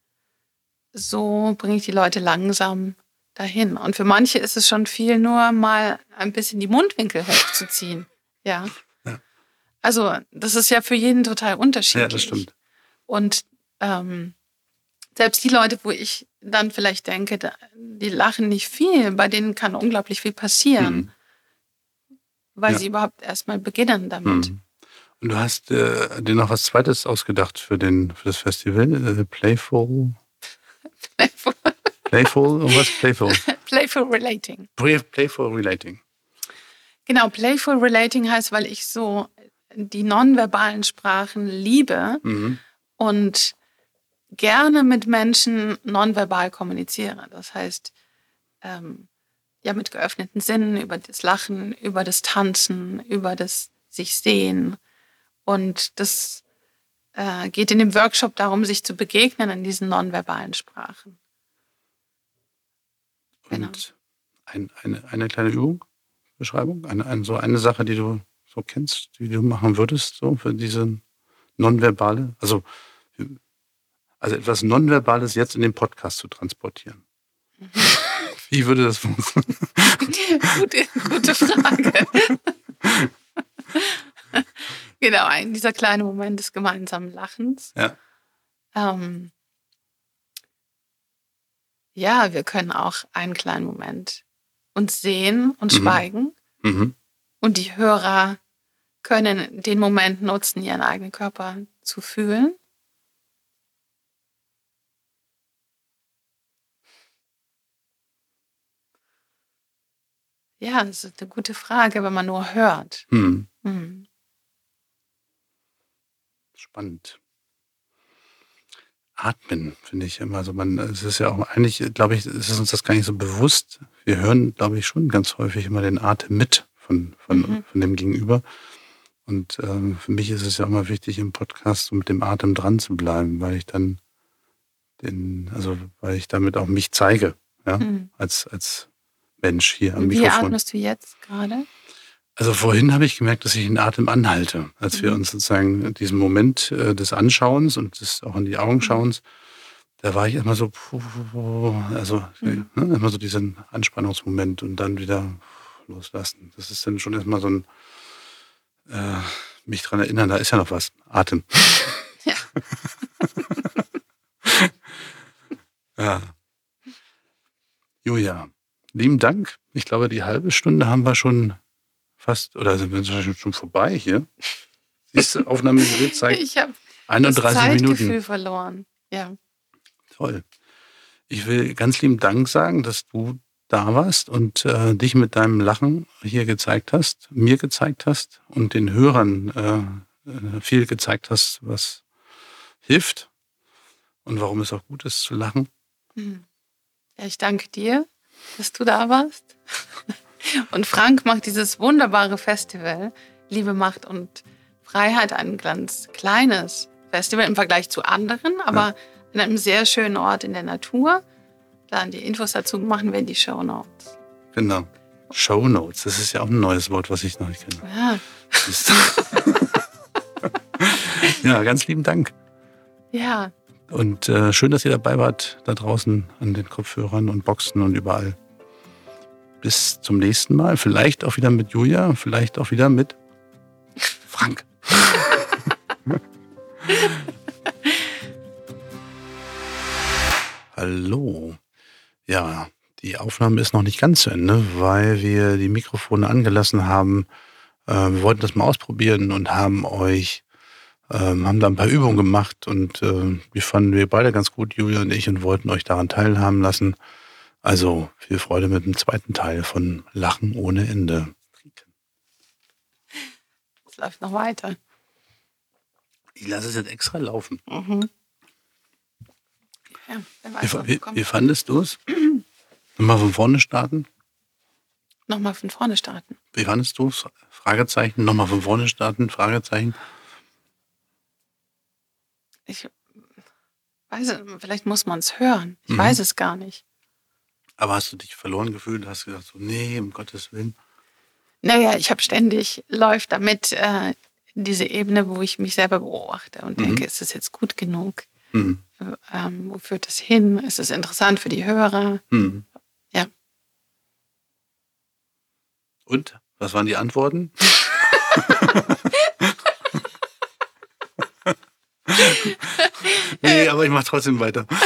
so bringe ich die Leute langsam dahin. Und für manche ist es schon viel, nur mal ein bisschen die Mundwinkel hochzuziehen. Ja. Also, das ist ja für jeden total unterschiedlich. Ja, das stimmt. Und ähm, selbst die Leute, wo ich dann vielleicht denke, die lachen nicht viel, bei denen kann unglaublich viel passieren, mhm. weil ja. sie überhaupt erstmal beginnen damit. Mhm. Und du hast äh, dir noch was Zweites ausgedacht für, den, für das Festival, äh. Playful. Playful und was? Playful. Playful Relating. Playful Relating. Genau, Playful Relating heißt, weil ich so die nonverbalen Sprachen liebe mhm. und gerne mit Menschen nonverbal kommuniziere. Das heißt, ähm, ja, mit geöffneten Sinnen, über das Lachen, über das Tanzen, über das sich sehen. Und das äh, geht in dem Workshop darum, sich zu begegnen in diesen nonverbalen Sprachen. Genau. Und ein, eine, eine kleine Übung, Beschreibung, eine, eine, so eine Sache, die du so kennst, die du machen würdest, so für diese nonverbale, also, also etwas Nonverbales jetzt in den Podcast zu transportieren? Wie würde das funktionieren? gute, gute Frage. genau, ein, dieser kleine Moment des gemeinsamen Lachens. Ja. Ähm, ja, wir können auch einen kleinen Moment uns sehen und mhm. schweigen. Mhm. Und die Hörer können den Moment nutzen, ihren eigenen Körper zu fühlen. Ja, das ist eine gute Frage, wenn man nur hört. Hm. Hm. Spannend. Atmen, finde ich immer so. Man, es ist ja auch eigentlich, glaube ich, ist uns das gar nicht so bewusst. Wir hören, glaube ich, schon ganz häufig immer den Atem mit von, von, Mhm. von dem Gegenüber. Und ähm, für mich ist es ja immer wichtig, im Podcast so mit dem Atem dran zu bleiben, weil ich dann den, also weil ich damit auch mich zeige, ja, Hm. als, als Mensch hier am Und Wie Mikrofon. atmest du jetzt gerade? Also vorhin habe ich gemerkt, dass ich den Atem anhalte, als wir Mhm. uns sozusagen diesen Moment äh, des Anschauens und des auch in die Augen schauens, da war ich immer so, also Mhm. ne, immer so diesen Anspannungsmoment und dann wieder loslassen. Das ist dann schon erstmal so ein äh, mich dran erinnern, da ist ja noch was. Atem. Ja. ja. Julia, lieben Dank. Ich glaube, die halbe Stunde haben wir schon fast, oder sind wir schon- vorbei hier? Siehst du, Aufnahmegerät zeigt Ich habe das 31 Zeitgefühl Minuten. verloren. Ja. Toll. Ich will ganz lieben Dank sagen, dass du da warst und äh, dich mit deinem Lachen hier gezeigt hast, mir gezeigt hast und den Hörern äh, äh, viel gezeigt hast, was hilft und warum es auch gut ist zu lachen. Hm. Ja, ich danke dir, dass du da warst. Und Frank macht dieses wunderbare Festival, Liebe, Macht und Freiheit, ein ganz kleines Festival im Vergleich zu anderen, aber in einem sehr schönen Ort in der Natur. Dann die Infos dazu machen wir in die Show Notes. Genau. Show Notes, das ist ja auch ein neues Wort, was ich noch nicht kenne. Ja, ja, ganz lieben Dank. ja, Und äh, schön, dass ihr dabei wart, da draußen an den Kopfhörern und Boxen und überall. Bis zum nächsten Mal. Vielleicht auch wieder mit Julia, vielleicht auch wieder mit Frank. Hallo. Ja, die Aufnahme ist noch nicht ganz zu Ende, weil wir die Mikrofone angelassen haben. Äh, wir wollten das mal ausprobieren und haben euch ähm, haben da ein paar Übungen gemacht und äh, die fanden wir beide ganz gut, Julia und ich, und wollten euch daran teilhaben lassen. Also viel Freude mit dem zweiten Teil von Lachen ohne Ende. es läuft noch weiter. Ich lasse es jetzt extra laufen. Mhm. Ja, Wie, wie, wie fandest du es? Nochmal von vorne starten. Nochmal von vorne starten. Wie fandest du es? Fragezeichen. Nochmal von vorne starten. Fragezeichen. Ich weiß, vielleicht muss man es hören. Ich Mhm. weiß es gar nicht. Aber hast du dich verloren gefühlt? Hast du gesagt, so, nee, um Gottes Willen. Naja, ich habe ständig, läuft damit äh, diese Ebene, wo ich mich selber beobachte und Mhm. denke, ist es jetzt gut genug? Hm. Ähm, wo führt das hin? Ist es interessant für die Hörer? Hm. Ja. Und? Was waren die Antworten? nee, aber ich mache trotzdem weiter.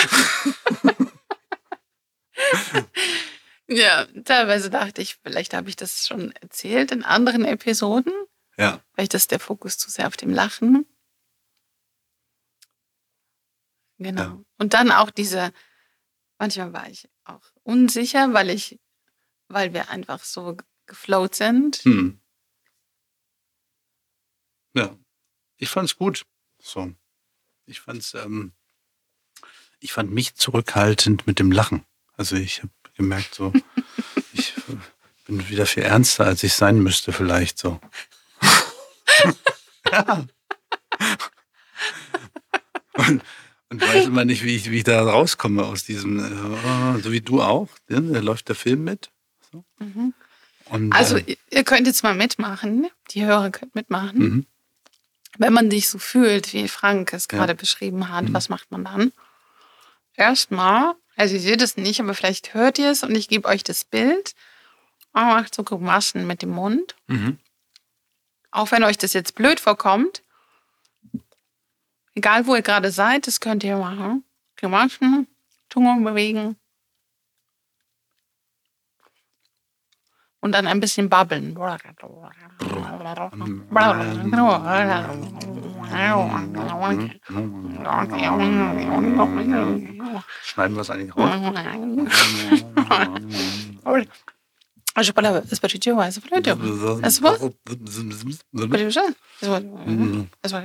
Ja, teilweise dachte ich, vielleicht habe ich das schon erzählt in anderen Episoden. Ja. Vielleicht ist der Fokus zu sehr auf dem Lachen. Genau. Ja. Und dann auch diese, manchmal war ich auch unsicher, weil ich, weil wir einfach so geflowt sind. Hm. Ja. Ich fand's gut. So. Ich fand's, ähm, ich fand mich zurückhaltend mit dem Lachen. Also ich habe gemerkt, so, ich bin wieder viel ernster, als ich sein müsste, vielleicht so. ja. Und, und weiß immer nicht, wie ich, wie ich da rauskomme aus diesem, äh, so wie du auch. Ne? Da läuft der Film mit. So. Mhm. Und, Also äh, ihr- ihr könnt jetzt mal mitmachen, die Hörer könnt mitmachen. mhm. Wenn man sich so fühlt, wie Frank es Ja. gerade beschrieben hat, Mhm. was macht man dann? Erstmal, also ihr seht es nicht, aber vielleicht hört ihr es und ich gebe euch das Bild. Man macht so Grimassen mit dem Mund. Mhm. Auch wenn euch das jetzt blöd vorkommt, egal wo ihr gerade seid, das könnt ihr machen. Grimassen, Zunge bewegen. Und dann ein bisschen babbeln. Schneiden wir es eigentlich raus? Es war. Es war. Es war.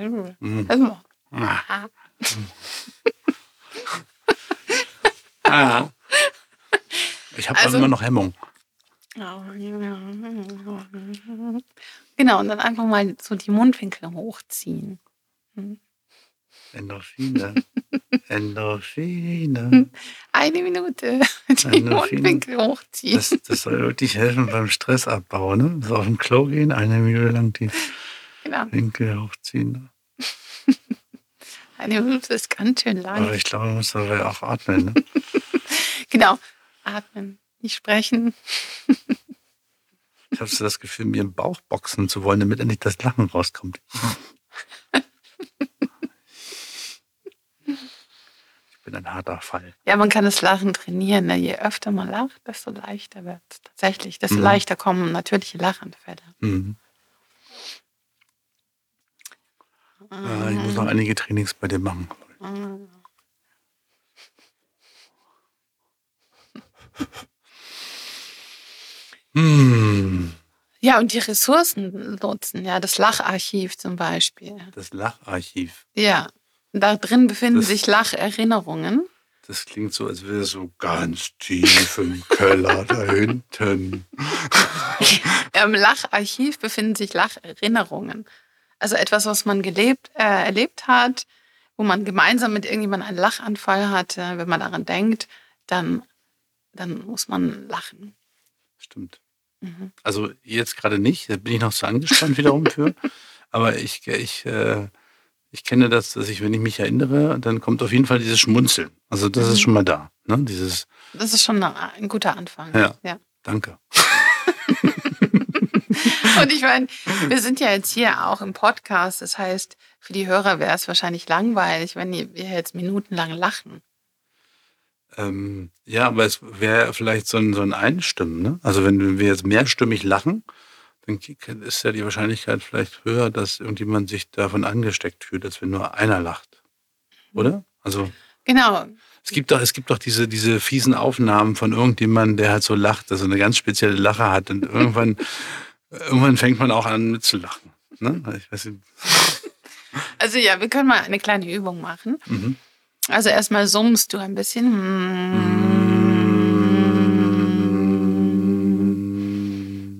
Ah. Ich habe Also- immer noch Hemmung. Genau, und dann einfach mal so die Mundwinkel hochziehen. Endorphine. Endorphine. Eine Minute die Endorphine. Mundwinkel hochziehen. Das, das soll wirklich helfen beim Stressabbau. Ne? So auf dem Klo gehen, eine Minute lang die Genau. Winkel hochziehen. Eine Minute ist ganz schön lang. Aber ich glaube, man muss dabei auch atmen. Ne? Genau. Atmen, nicht sprechen. Ich habe so das Gefühl, mir im Bauch boxen zu wollen, damit endlich das Lachen rauskommt. Ich bin ein harter Fall. Ja, man kann das Lachen trainieren. Ne? Je öfter man lacht, desto leichter wird es. Tatsächlich, desto Mhm. leichter kommen natürliche Lachanfälle. Mhm. Ja, ich muss noch einige Trainings bei dir machen. Hm, Ja, und die Ressourcen nutzen, ja, das Lacharchiv zum Beispiel. das Lacharchiv. Ja, da drin befinden Das- sich Lacherinnerungen. Das klingt so, als wäre es so ganz tief im Keller da hinten. Im Lacharchiv befinden sich Lacherinnerungen. Also etwas, was man gelebt, äh, erlebt hat, wo man gemeinsam mit irgendjemandem einen Lachanfall hatte. Wenn man daran denkt, dann, dann muss man lachen. Stimmt. Mhm. Also jetzt gerade nicht, da bin ich noch zu angespannt wiederum für. Aber ich, ich, äh, ich kenne das, dass ich, wenn ich mich erinnere, dann kommt auf jeden Fall dieses Schmunzeln. Also das ist Mhm. schon mal da. Ne? Dieses Das ist schon ein guter Anfang. Ja. ja. Danke. Und ich meine, wir sind ja jetzt hier auch im Podcast. Das heißt, für die Hörer wäre es wahrscheinlich langweilig, wenn wir jetzt minutenlang lachen. Ähm, ja, aber es wäre vielleicht so ein, so ein Einstimmen. Ne? Also wenn wir jetzt mehrstimmig lachen, dann ist ja die Wahrscheinlichkeit vielleicht höher, dass irgendjemand sich davon angesteckt fühlt, als wenn nur einer lacht. Oder? Also Genau. es gibt doch, es gibt doch diese, diese fiesen Aufnahmen von irgendjemandem, der halt so lacht, also eine ganz spezielle Lache hat und irgendwann, irgendwann fängt man auch an mitzulachen. Ne? Ich weiß nicht. Also ja, wir können mal eine kleine Übung machen. Mhm. Also erstmal summst du ein bisschen.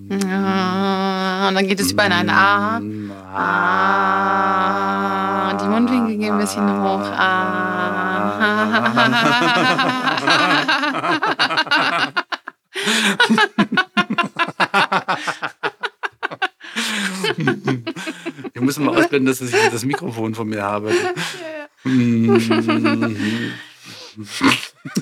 Ja, Und dann geht es über in ein A. Ah, die Mundwinkel gehen ein bisschen hoch. Ah. Wir müssen mal ausblenden, dass ich das Mikrofon von mir habe.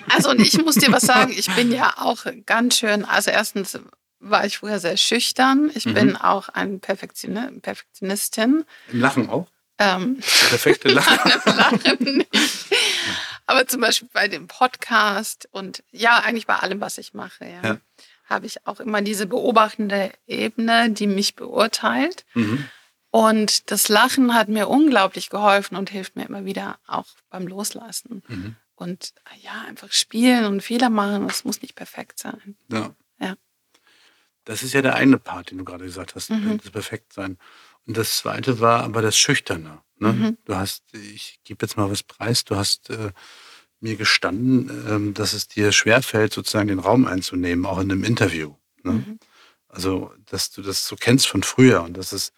Also und ich muss dir was sagen, ich bin ja auch ganz schön, also erstens war ich früher sehr schüchtern. Ich Mhm. bin auch ein Perfektioni- Perfektionistin. Im Lachen auch? Ähm, Perfekte Lachen. Lachen nicht. Aber zum Beispiel bei dem Podcast und ja, eigentlich bei allem, was ich mache, ja, Ja. habe ich auch immer diese beobachtende Ebene, die mich beurteilt. Mhm. Und das Lachen hat mir unglaublich geholfen und hilft mir immer wieder auch beim Loslassen. Mhm. Und ja, einfach spielen und Fehler machen, das muss nicht perfekt sein. Ja. Ja. Das ist ja der eine Part, den du gerade gesagt hast, Mhm. das Perfektsein. Und das zweite war aber das Schüchterne. Ne? Mhm. Du hast, ich gebe jetzt mal was preis, du hast äh, mir gestanden, ähm, dass es dir schwerfällt, sozusagen den Raum einzunehmen, auch in einem Interview. Ne? Mhm. Also, dass du das so kennst von früher. Und das ist, äh,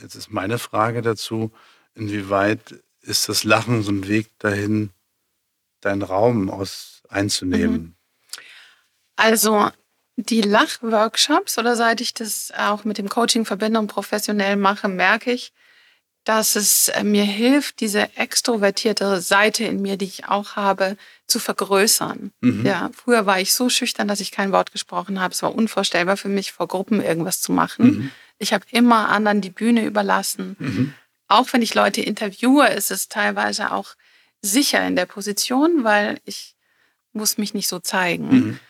jetzt ist meine Frage dazu, inwieweit ist das Lachen so ein Weg dahin, deinen Raum aus einzunehmen? Also die Lachworkshops oder seit ich das auch mit dem Coaching verbinde und professionell mache, merke ich, dass es äh, mir hilft, diese extrovertierte Seite in mir, die ich auch habe, zu vergrößern. Mhm. Ja, früher war ich so schüchtern, dass ich kein Wort gesprochen habe. Es war unvorstellbar für mich, vor Gruppen irgendwas zu machen. Mhm. Ich habe immer anderen die Bühne überlassen. Mhm. Auch wenn ich Leute interviewe, ist es teilweise auch sicher in der Position, weil ich muss mich nicht so zeigen. Mhm.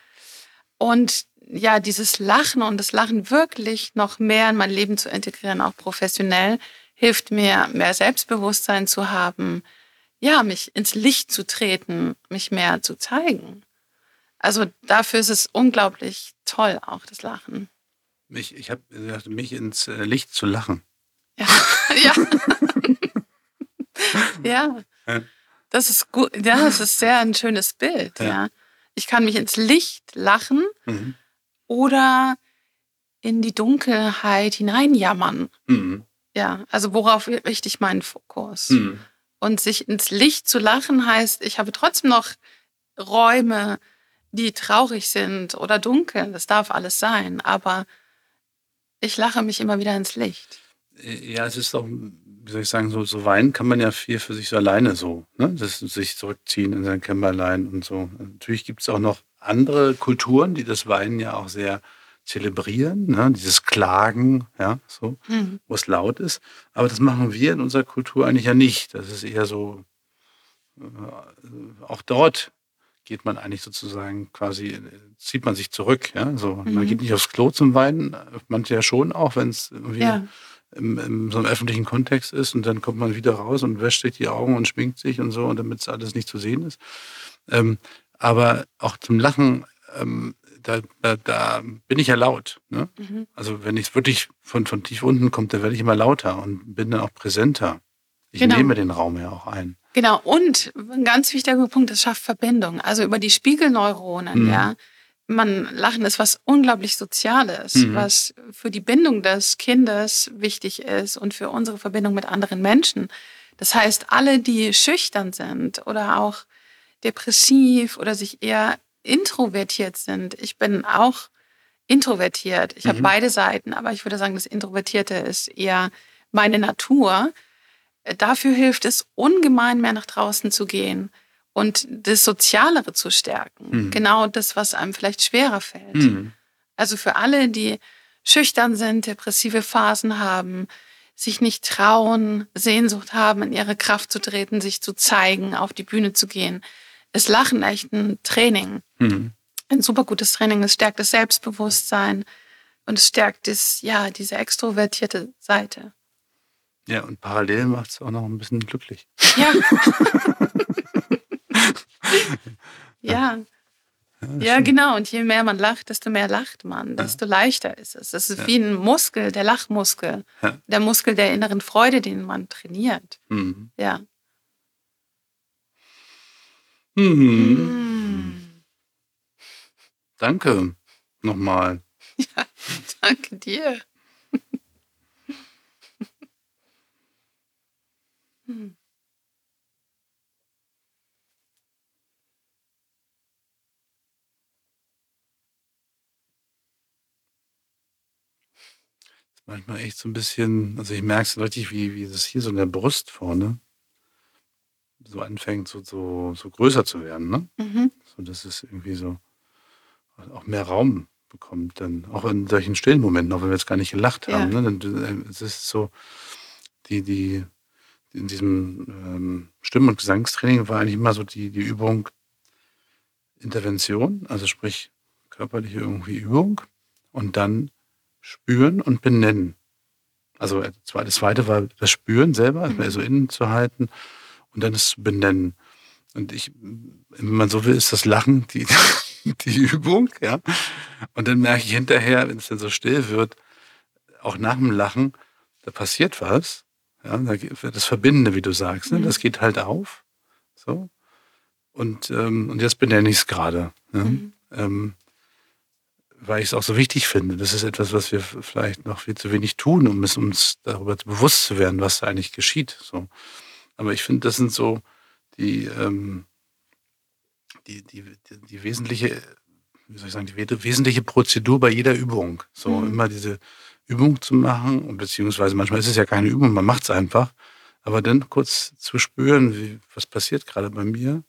Und ja, dieses Lachen und das Lachen wirklich noch mehr in mein Leben zu integrieren, auch professionell, hilft mir, mehr Selbstbewusstsein zu haben, ja, mich ins Licht zu treten, mich mehr zu zeigen. Also dafür ist es unglaublich toll, auch das Lachen. Mich, ich habe mich ins äh, Licht zu lachen. Ja, ja. ja. Das ist gut. Ja, das ist sehr ein schönes Bild. Ja. ja. Ich kann mich ins Licht lachen mhm. oder in die Dunkelheit hineinjammern. Mhm. Ja, also worauf richte ich meinen Fokus? Mhm. Und sich ins Licht zu lachen heißt, ich habe trotzdem noch Räume, die traurig sind oder dunkel. Das darf alles sein. Aber ich lache mich immer wieder ins Licht. Ja, es ist doch, wie soll ich sagen, so, so weinen kann man ja viel für sich so alleine so. Ne? Das sich zurückziehen in sein Kämmerlein und so. Natürlich gibt es auch noch andere Kulturen, die das Weinen ja auch sehr zelebrieren, ne? dieses Klagen, ja, so, mhm. wo es laut ist. Aber das machen wir in unserer Kultur eigentlich ja nicht. Das ist eher so, äh, auch dort geht man eigentlich sozusagen quasi, zieht man sich zurück. Ja? So, mhm. Man geht nicht aufs Klo zum Weinen, manche ja schon auch, wenn es irgendwie ja. im, im, so einem öffentlichen Kontext ist und dann kommt man wieder raus und wäscht sich die Augen und schminkt sich und so, und damit es alles nicht zu sehen ist. Ähm, aber auch zum Lachen, ähm, da, da, da, bin ich ja laut. Ne? Mhm. Also wenn ich wirklich von, von tief unten kommt, da werde ich immer lauter und bin dann auch präsenter. Ich genau. nehme den Raum ja auch ein. Genau, und ein ganz wichtiger Punkt, es schafft Verbindung. Also über die Spiegelneuronen, mhm. ja. Man, Lachen ist was unglaublich Soziales, mhm. was für die Bindung des Kindes wichtig ist und für unsere Verbindung mit anderen Menschen. Das heißt, alle, die schüchtern sind oder auch depressiv oder sich eher introvertiert sind. Ich bin auch introvertiert. Ich mhm. habe beide Seiten, aber ich würde sagen, das Introvertierte ist eher meine Natur. Dafür hilft es ungemein mehr nach draußen zu gehen und das Sozialere zu stärken. Mhm. Genau das, was einem vielleicht schwerer fällt. Mhm. Also für alle, die schüchtern sind, depressive Phasen haben, sich nicht trauen, Sehnsucht haben, in ihre Kraft zu treten, sich zu zeigen, auf die Bühne zu gehen, ist Lachen echt ein Training. Mhm. Ein super gutes Training. Es stärkt das Selbstbewusstsein und es stärkt das, ja, diese extrovertierte Seite. Ja, und parallel macht es auch noch ein bisschen glücklich. Ja. ja. Ja, genau. Und je mehr man lacht, desto mehr lacht man, desto ja. leichter ist es. Es ist ja. wie ein Muskel, der Lachmuskel, ja. der Muskel der inneren Freude, den man trainiert. Mhm. Ja. Mhm. Mhm. Danke nochmal. Ja, danke dir. Hm. manchmal echt so ein bisschen, also ich merke es richtig, wie, wie das hier so in der Brust vorne so anfängt, so, so, so größer zu werden. Ne? Mhm. So dass es irgendwie so auch mehr Raum bekommt, dann auch in solchen stillen Momenten, auch wenn wir jetzt gar nicht gelacht haben. Ja. Ne? Dann, äh, es ist so, die, die, in diesem ähm, Stimm- und Gesangstraining war eigentlich immer so die, die Übung Intervention, also sprich körperliche irgendwie Übung und dann spüren und benennen. Also äh, das zweite war das Spüren selber, mhm. also innen zu halten und dann das Benennen. Und ich, wenn man so will, ist das Lachen die, die Übung, ja. Und dann merke ich hinterher, wenn es dann so still wird, auch nach dem Lachen, da passiert was. Ja, das Verbindende, wie du sagst, ne? Mhm. das geht halt auf. So. Und, ähm, und jetzt benenne ich es gerade. Ne? Mhm. Ähm, weil ich es auch so wichtig finde. Das ist etwas, was wir vielleicht noch viel zu wenig tun, um es uns darüber bewusst zu werden, was da eigentlich geschieht. So. Aber ich finde, das sind so die, ähm, die, die, die, die, wesentliche, wie soll ich sagen, die wesentliche Prozedur bei jeder Übung. So mhm. immer diese Übung zu machen, und beziehungsweise manchmal ist es ja keine Übung, man macht es einfach, aber dann kurz zu spüren, wie, was passiert gerade bei mir.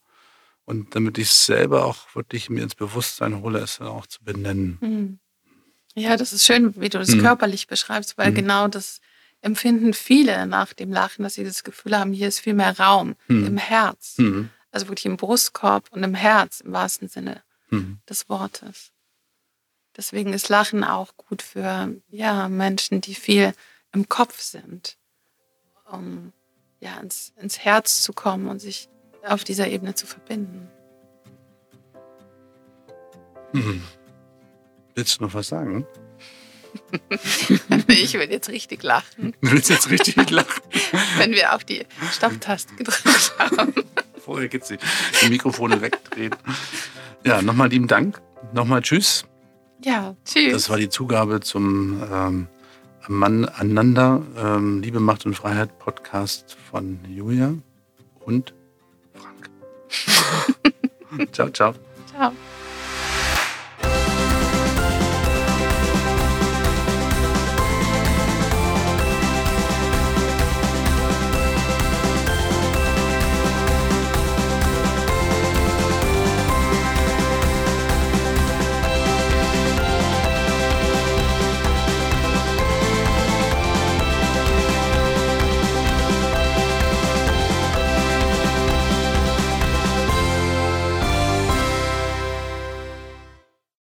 Und damit ich es selber auch wirklich mir ins Bewusstsein hole, es dann auch zu benennen. Mhm. Ja, das ist schön, wie du das mhm. körperlich beschreibst, weil mhm. genau das empfinden viele nach dem Lachen, dass sie das Gefühl haben, hier ist viel mehr Raum mhm. im Herz. Mhm. Also wirklich im Brustkorb und im Herz im wahrsten Sinne des Wortes. Deswegen ist Lachen auch gut für ja, Menschen, die viel im Kopf sind, um ja, ins, ins Herz zu kommen und sich auf dieser Ebene zu verbinden. Hm. Willst du noch was sagen? ich will jetzt richtig lachen. Du willst jetzt richtig lachen? Wenn wir auf die Stopptaste gedrückt haben. Vorher geht's die, die Mikrofone wegdrehen. Ja, nochmal lieben Dank. Nochmal Tschüss. Ja, tschüss. Das war die Zugabe zum ähm, Mann aneinander, ähm, Liebe, Macht und Freiheit Podcast von Julia und Frank. ciao, ciao. Ciao.